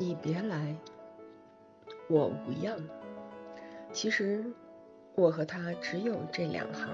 你别来我无恙。其实我和他只有这两行。